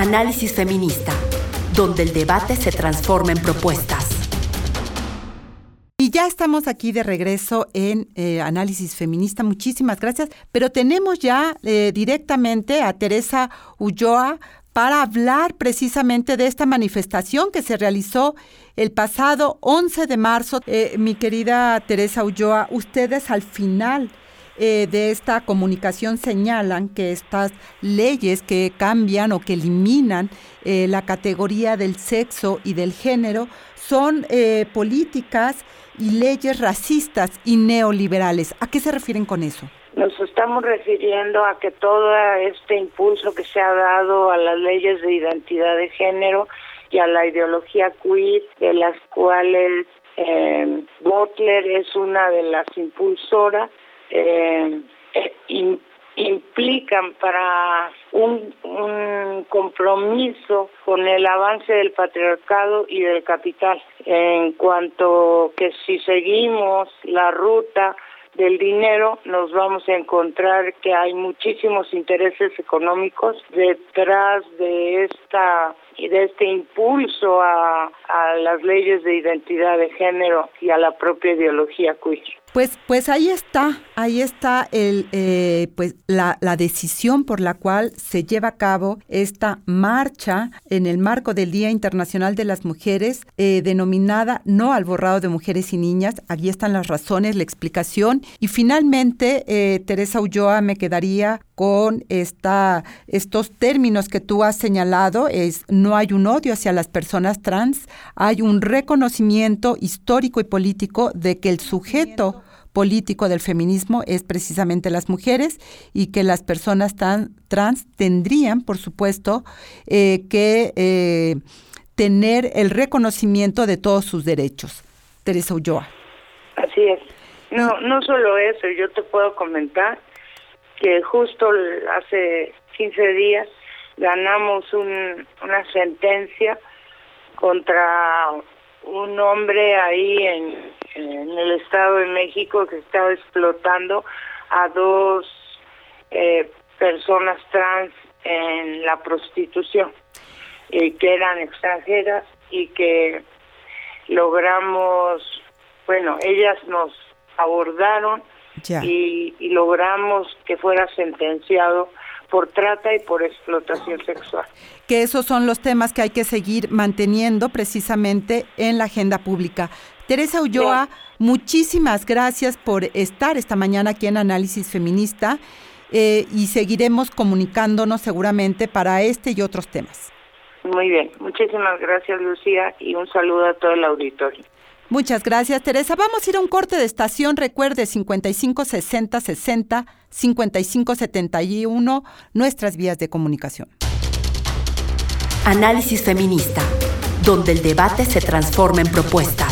Análisis feminista, donde el debate se transforma en propuestas. Y ya estamos aquí de regreso en eh, Análisis Feminista. Muchísimas gracias. Pero tenemos ya eh, directamente a Teresa Ulloa para hablar precisamente de esta manifestación que se realizó el pasado 11 de marzo. Eh, mi querida Teresa Ulloa, ustedes al final eh, de esta comunicación señalan que estas leyes que cambian o que eliminan eh, la categoría del sexo y del género son eh, políticas y leyes racistas y neoliberales. ¿A qué se refieren con eso? Nos estamos refiriendo a que todo este impulso que se ha dado a las leyes de identidad de género y a la ideología queer, de las cuales eh, Butler es una de las impulsoras, eh, implican para un, un, compromiso con el avance del patriarcado y del capital, en cuanto que si seguimos la ruta del dinero nos vamos a encontrar que hay muchísimos intereses económicos detrás de esta de este impulso a, a las leyes de identidad de género y a la propia ideología queer. Pues, pues ahí está, ahí está el, eh, pues la, decisión por la cual se lleva a cabo esta marcha en el marco del Día Internacional de las Mujeres, eh, denominada No al borrado de mujeres y niñas. Aquí están las razones, la explicación. Y finalmente, eh, Teresa Ulloa, me quedaría con esta, estos términos que tú has señalado, es no hay un odio hacia las personas trans, hay un reconocimiento histórico y político de que el sujeto político del feminismo es precisamente las mujeres y que las personas tan, trans tendrían, por supuesto, eh, que eh, tener el reconocimiento de todos sus derechos. Teresa Ulloa. Así es. No, no solo eso, yo te puedo comentar que justo hace 15 días ganamos un, una sentencia contra un hombre ahí en, el Estado de México que estaba explotando a dos eh, personas trans en la prostitución, y que eran extranjeras y que logramos, bueno, ellas nos abordaron y, logramos que fuera sentenciado por trata y por explotación sexual. Que esos son los temas que hay que seguir manteniendo precisamente en la agenda pública. Teresa Ulloa, muchísimas gracias por estar esta mañana aquí en Análisis Feminista eh, y seguiremos comunicándonos seguramente para este y otros temas. Muy bien, muchísimas gracias Lucía y un saludo a todo el auditorio. Muchas gracias, Teresa. Vamos a ir a un corte de estación. Recuerde 55 60 60 55 71, nuestras vías de comunicación. Análisis feminista, donde el debate se transforma en propuestas.